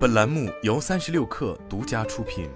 本栏目由三十六氪独家出品。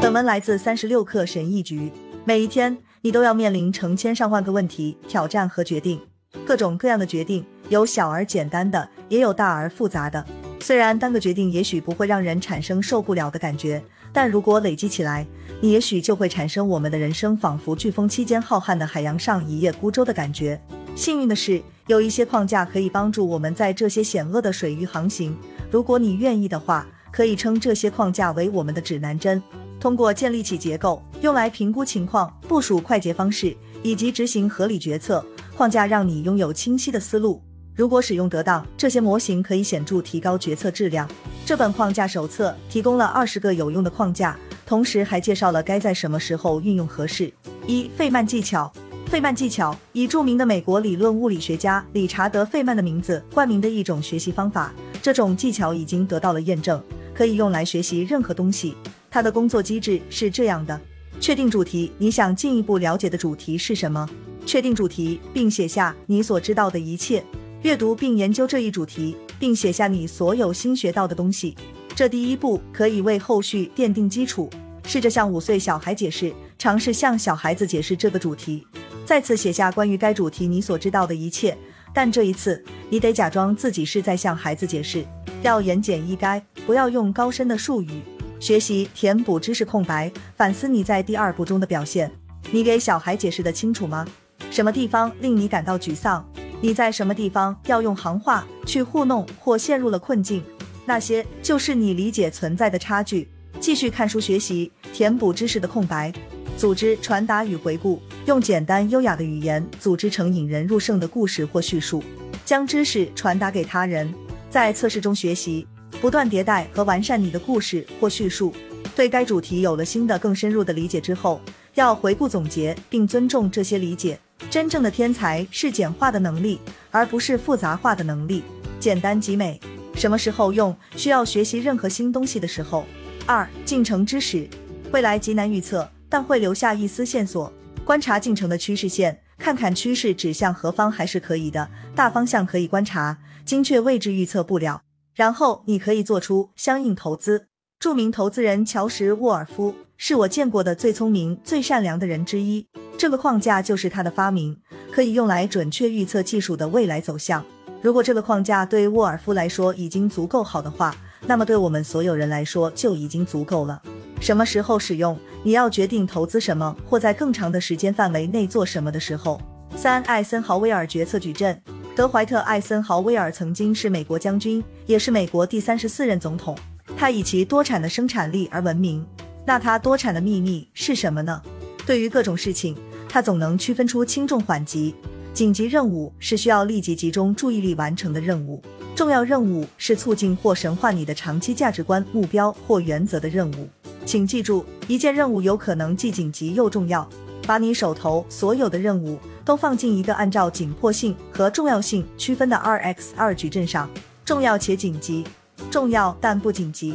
本文来自三十六氪神译局。每一天，你都要面临成千上万个问题、挑战和决定，各种各样的决定，有小而简单的，也有大而复杂的。虽然单个决定也许不会让人产生受不了的感觉，但如果累积起来，你也许就会产生我们的人生仿佛飓风期间浩瀚的海洋上一叶孤舟的感觉。幸运的是，有一些框架可以帮助我们在这些险恶的水域航行。如果你愿意的话，可以称这些框架为我们的指南针。通过建立起结构，用来评估情况、部署快捷方式以及执行合理决策，框架让你拥有清晰的思路。如果使用得当，这些模型可以显著提高决策质量。这本框架手册提供了二十个有用的框架，同时还介绍了该在什么时候运用合适。一、费曼技巧。费曼技巧以著名的美国理论物理学家理查德·费曼的名字冠名的一种学习方法。这种技巧已经得到了验证，可以用来学习任何东西。它的工作机制是这样的：确定主题，你想进一步了解的主题是什么？确定主题，并写下你所知道的一切。阅读并研究这一主题，并写下你所有新学到的东西。这第一步可以为后续奠定基础。试着向五岁小孩解释，尝试向小孩子解释这个主题。再次写下关于该主题你所知道的一切，但这一次你得假装自己是在向孩子解释，要言简意赅，不要用高深的术语。学习填补知识空白，反思你在第二步中的表现。你给小孩解释的清楚吗？什么地方令你感到沮丧？你在什么地方要用行话去糊弄或陷入了困境？那些就是你理解存在的差距。继续看书学习，填补知识的空白。组织传达与回顾，用简单优雅的语言组织成引人入胜的故事或叙述，将知识传达给他人。在测试中学习，不断迭代和完善你的故事或叙述。对该主题有了新的、更深入的理解之后，要回顾总结并尊重这些理解。真正的天才是简化的能力，而不是复杂化的能力。简单即美。什么时候用？需要学习任何新东西的时候。二、进程知识，未来极难预测。但会留下一丝线索，观察进程的趋势线，看看趋势指向何方还是可以的，大方向可以观察，精确位置预测不了。然后你可以做出相应投资。著名投资人乔什·沃尔夫是我见过的最聪明、最善良的人之一。这个框架就是他的发明，可以用来准确预测技术的未来走向。如果这个框架对沃尔夫来说已经足够好的话，那么对我们所有人来说就已经足够了。什么时候使用？你要决定投资什么，或在更长的时间范围内做什么的时候。三、艾森豪威尔决策矩阵。德怀特·艾森豪威尔曾经是美国将军，也是美国第三十四任总统。他以其多产的生产力而闻名。那他多产的秘密是什么呢？对于各种事情，他总能区分出轻重缓急。紧急任务是需要立即集中注意力完成的任务，重要任务是促进或神化你的长期价值观、目标或原则的任务。请记住，一件任务有可能既紧急又重要。把你手头所有的任务都放进一个按照紧迫性和重要性区分的 R X 二矩阵上：重要且紧急，重要但不紧急，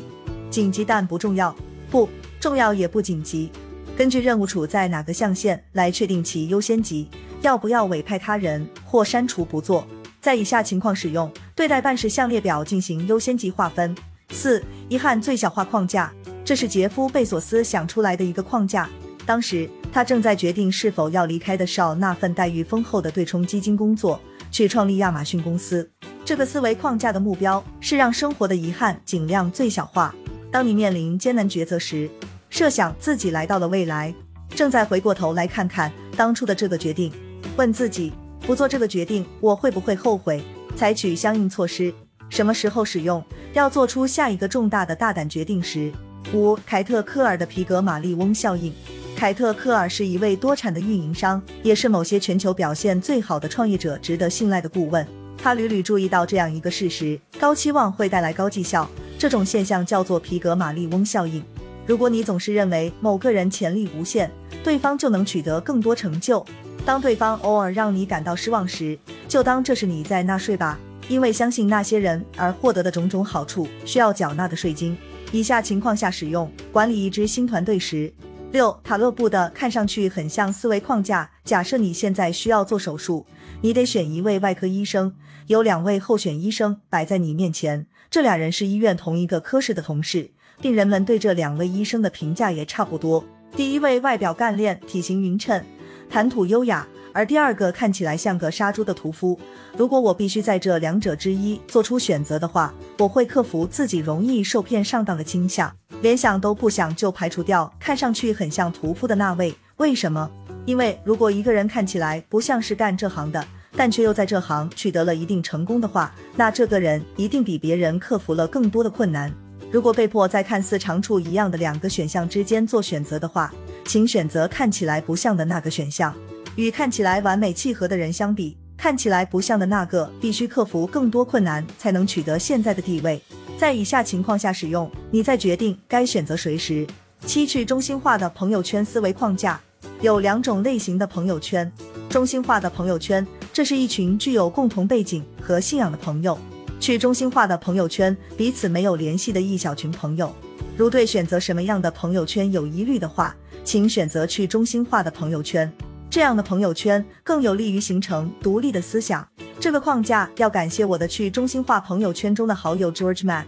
紧急但不重要，不重要也不紧急。根据任务处在哪个象限来确定其优先级，要不要委派他人或删除不做。在以下情况使用对待办事项列表进行优先级划分。四、遗憾最小化框架。这是杰夫·贝索斯想出来的一个框架。当时他正在决定是否要离开的少那份待遇丰厚的对冲基金工作，去创立亚马逊公司。这个思维框架的目标是让生活的遗憾尽量最小化。当你面临艰难抉择时，设想自己来到了未来，正在回过头来看看当初的这个决定，问自己：不做这个决定，我会不会后悔？采取相应措施。什么时候使用？要做出下一个重大的大胆决定时。五、凯特·科尔的皮格马利翁效应。凯特·科尔是一位多产的运营商，也是某些全球表现最好的创业者值得信赖的顾问。他屡屡注意到这样一个事实：高期望会带来高绩效。这种现象叫做皮格马利翁效应。如果你总是认为某个人潜力无限，对方就能取得更多成就，当对方偶尔让你感到失望时，就当这是你在纳税吧，因为相信那些人而获得的种种好处需要缴纳的税金。以下情况下使用管理一支新团队时，六塔勒布的看上去很像思维框架。假设你现在需要做手术，你得选一位外科医生，有两位候选医生摆在你面前，这俩人是医院同一个科室的同事，病人们对这两位医生的评价也差不多。第一位外表干练，体型匀称，谈吐优雅，而第二个看起来像个杀猪的屠夫。如果我必须在这两者之一做出选择的话，我会克服自己容易受骗上当的倾向，连想都不想就排除掉看上去很像屠夫的那位。为什么？因为如果一个人看起来不像是干这行的，但却又在这行取得了一定成功的话，那这个人一定比别人克服了更多的困难。如果被迫在看似长处一样的两个选项之间做选择的话，请选择看起来不像的那个选项。与看起来完美契合的人相比，看起来不像的那个必须克服更多困难才能取得现在的地位。在以下情况下使用，你在决定该选择谁时。七、去中心化的朋友圈思维框架有两种类型的朋友圈：中心化的朋友圈，这是一群具有共同背景和信仰的朋友。去中心化的朋友圈，彼此没有联系的一小群朋友。如对选择什么样的朋友圈有疑虑的话，请选择去中心化的朋友圈。这样的朋友圈更有利于形成独立的思想。这个框架要感谢我的去中心化朋友圈中的好友 George Mac。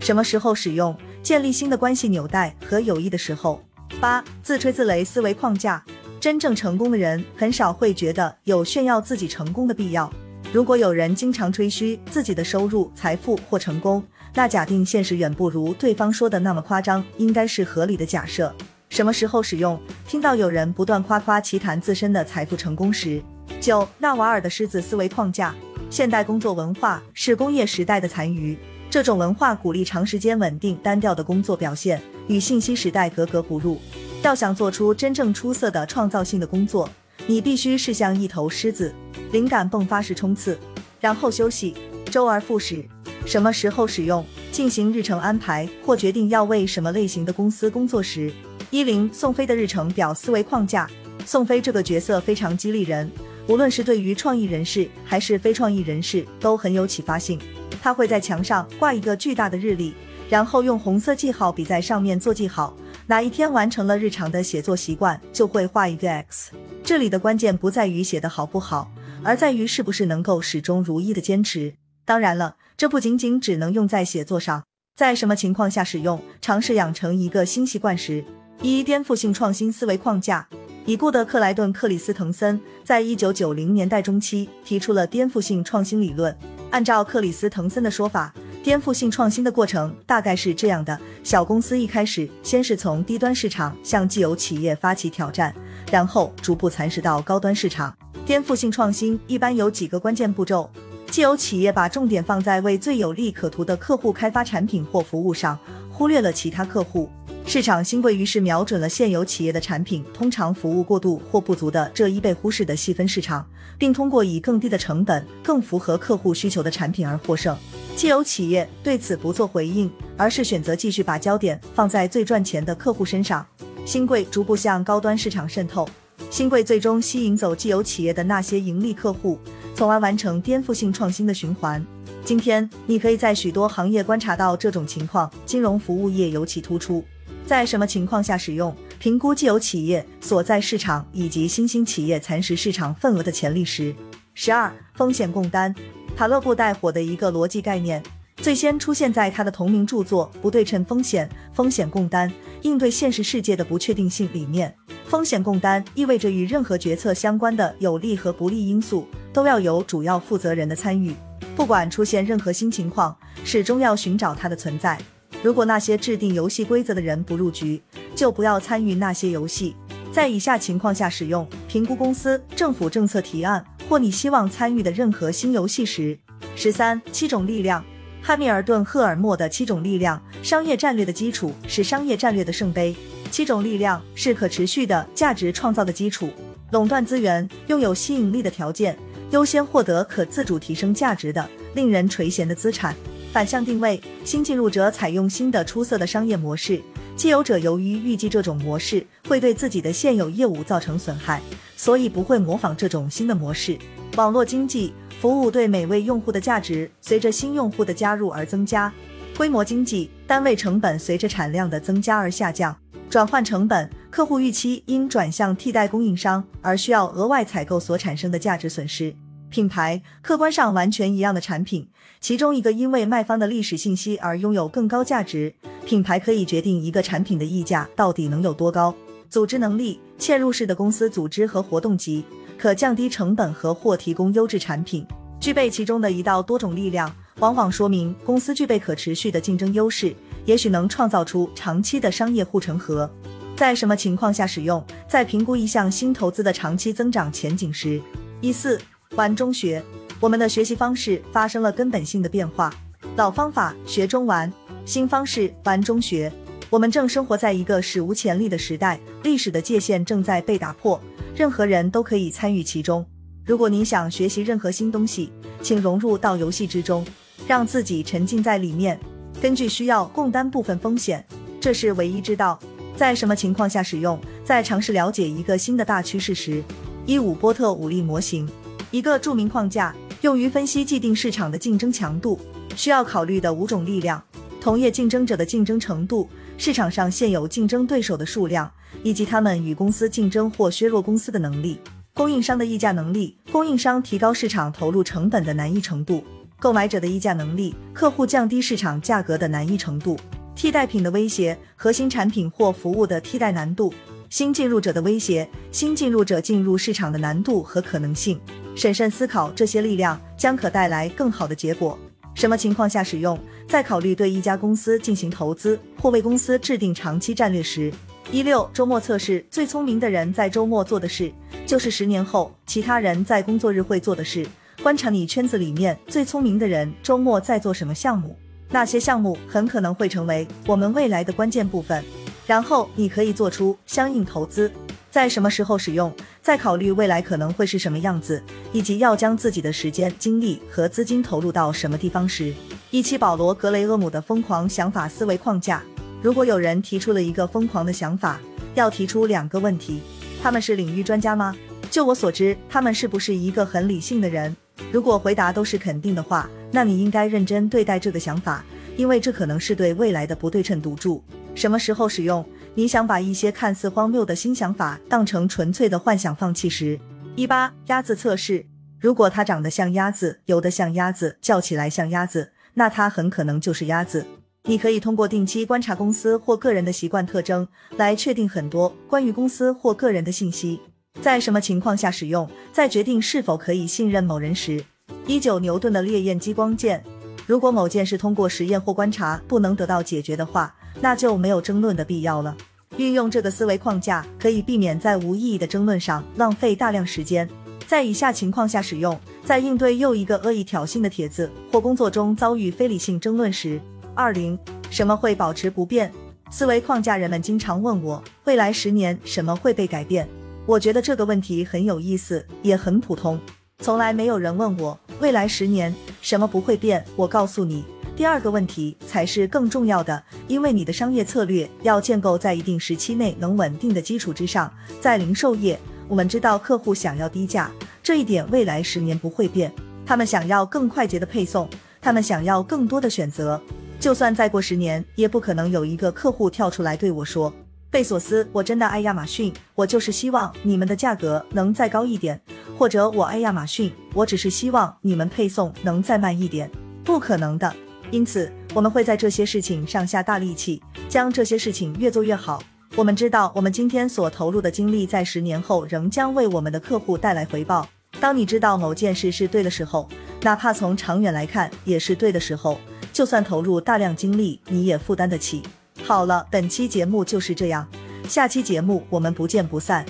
什么时候使用？建立新的关系纽带和友谊的时候。八自吹自擂思维框架。真正成功的人很少会觉得有炫耀自己成功的必要。如果有人经常吹嘘自己的收入、财富或成功，那假定现实远不如对方说的那么夸张，应该是合理的假设。什么时候使用？听到有人不断夸夸其谈自身的财富成功时。九纳瓦尔的狮子思维框架。现代工作文化是工业时代的残余，这种文化鼓励长时间稳定单调的工作表现，与信息时代格格不入。要想做出真正出色的创造性的工作。你必须是像一头狮子，灵感迸发时冲刺，然后休息，周而复始。什么时候使用？进行日程安排或决定要为什么类型的公司工作时。一零宋飞的日程表思维框架。宋飞这个角色非常激励人，无论是对于创意人士还是非创意人士都很有启发性。他会在墙上挂一个巨大的日历，然后用红色记号笔在上面做记号。哪一天完成了日常的写作习惯，就会画一个 X。这里的关键不在于写的好不好，而在于是不是能够始终如一的坚持。当然了，这不仅仅只能用在写作上，在什么情况下使用？尝试养成一个新习惯时。一、颠覆性创新思维框架。已故的克莱顿·克里斯滕森在一九九零年代中期提出了颠覆性创新理论。按照克里斯滕森的说法。颠覆性创新的过程大概是这样的：小公司一开始先是从低端市场向既有企业发起挑战，然后逐步蚕食到高端市场。颠覆性创新一般有几个关键步骤：既有企业把重点放在为最有利可图的客户开发产品或服务上，忽略了其他客户；市场新贵于是瞄准了现有企业的产品通常服务过度或不足的这一被忽视的细分市场，并通过以更低的成本、更符合客户需求的产品而获胜。既有企业对此不做回应，而是选择继续把焦点放在最赚钱的客户身上。新贵逐步向高端市场渗透，新贵最终吸引走既有企业的那些盈利客户，从而完成颠覆性创新的循环。今天，你可以在许多行业观察到这种情况，金融服务业尤其突出。在什么情况下使用？评估既有企业所在市场以及新兴企业蚕食市场份额的潜力时。十二、风险共担。塔勒布带火的一个逻辑概念，最先出现在他的同名著作《不对称风险：风险共担：应对现实世界的不确定性》里面。风险共担意味着与任何决策相关的有利和不利因素都要有主要负责人的参与，不管出现任何新情况，始终要寻找它的存在。如果那些制定游戏规则的人不入局，就不要参与那些游戏。在以下情况下使用：评估公司、政府政策提案。或你希望参与的任何新游戏时，十三七种力量，汉密尔顿·赫尔默的七种力量，商业战略的基础是商业战略的圣杯。七种力量是可持续的价值创造的基础，垄断资源，拥有吸引力的条件，优先获得可自主提升价值的令人垂涎的资产。反向定位，新进入者采用新的出色的商业模式。既有者由于预计这种模式会对自己的现有业务造成损害，所以不会模仿这种新的模式。网络经济服务对每位用户的价值随着新用户的加入而增加。规模经济单位成本随着产量的增加而下降。转换成本客户预期因转向替代供应商而需要额外采购所产生的价值损失。品牌客观上完全一样的产品，其中一个因为卖方的历史信息而拥有更高价值。品牌可以决定一个产品的溢价到底能有多高。组织能力，嵌入式的公司组织和活动集，可降低成本和或提供优质产品。具备其中的一到多种力量，往往说明公司具备可持续的竞争优势，也许能创造出长期的商业护城河。在什么情况下使用？在评估一项新投资的长期增长前景时。一四。玩中学，我们的学习方式发生了根本性的变化。老方法学中玩，新方式玩中学。我们正生活在一个史无前例的时代，历史的界限正在被打破，任何人都可以参与其中。如果你想学习任何新东西，请融入到游戏之中，让自己沉浸在里面，根据需要共担部分风险，这是唯一之道。在什么情况下使用？在尝试了解一个新的大趋势时。一五波特五力模型。一个著名框架用于分析既定市场的竞争强度，需要考虑的五种力量：同业竞争者的竞争程度、市场上现有竞争对手的数量，以及他们与公司竞争或削弱公司的能力；供应商的议价能力，供应商提高市场投入成本的难易程度；购买者的议价能力，客户降低市场价格的难易程度；替代品的威胁，核心产品或服务的替代难度；新进入者的威胁，新进入者进入市场的难度和可能性。审慎思考这些力量将可带来更好的结果。什么情况下使用？在考虑对一家公司进行投资或为公司制定长期战略时。一六周末测试：最聪明的人在周末做的事，就是十年后其他人在工作日会做的事。观察你圈子里面最聪明的人周末在做什么项目，那些项目很可能会成为我们未来的关键部分。然后你可以做出相应投资。在什么时候使用？在考虑未来可能会是什么样子，以及要将自己的时间、精力和资金投入到什么地方时。一期保罗·格雷厄姆的疯狂想法思维框架。如果有人提出了一个疯狂的想法，要提出两个问题：他们是领域专家吗？就我所知，他们是不是一个很理性的人？如果回答都是肯定的话，那你应该认真对待这个想法，因为这可能是对未来的不对称赌注。什么时候使用？你想把一些看似荒谬的新想法当成纯粹的幻想放弃时，一八鸭子测试。如果它长得像鸭子，游得像鸭子，叫起来像鸭子，那它很可能就是鸭子。你可以通过定期观察公司或个人的习惯特征来确定很多关于公司或个人的信息。在什么情况下使用？在决定是否可以信任某人时。一九牛顿的烈焰激光剑。如果某件事通过实验或观察不能得到解决的话。那就没有争论的必要了。运用这个思维框架，可以避免在无意义的争论上浪费大量时间。在以下情况下使用：在应对又一个恶意挑衅的帖子，或工作中遭遇非理性争论时。二零，什么会保持不变？思维框架，人们经常问我，未来十年什么会被改变？我觉得这个问题很有意思，也很普通。从来没有人问我，未来十年什么不会变。我告诉你。第二个问题才是更重要的，因为你的商业策略要建构在一定时期内能稳定的基础之上。在零售业，我们知道客户想要低价，这一点未来十年不会变。他们想要更快捷的配送，他们想要更多的选择。就算再过十年，也不可能有一个客户跳出来对我说：“贝索斯，我真的爱亚马逊，我就是希望你们的价格能再高一点。”或者我爱亚马逊，我只是希望你们配送能再慢一点。不可能的。因此，我们会在这些事情上下大力气，将这些事情越做越好。我们知道，我们今天所投入的精力，在十年后仍将为我们的客户带来回报。当你知道某件事是对的时候，哪怕从长远来看也是对的时候，就算投入大量精力，你也负担得起。好了，本期节目就是这样，下期节目我们不见不散。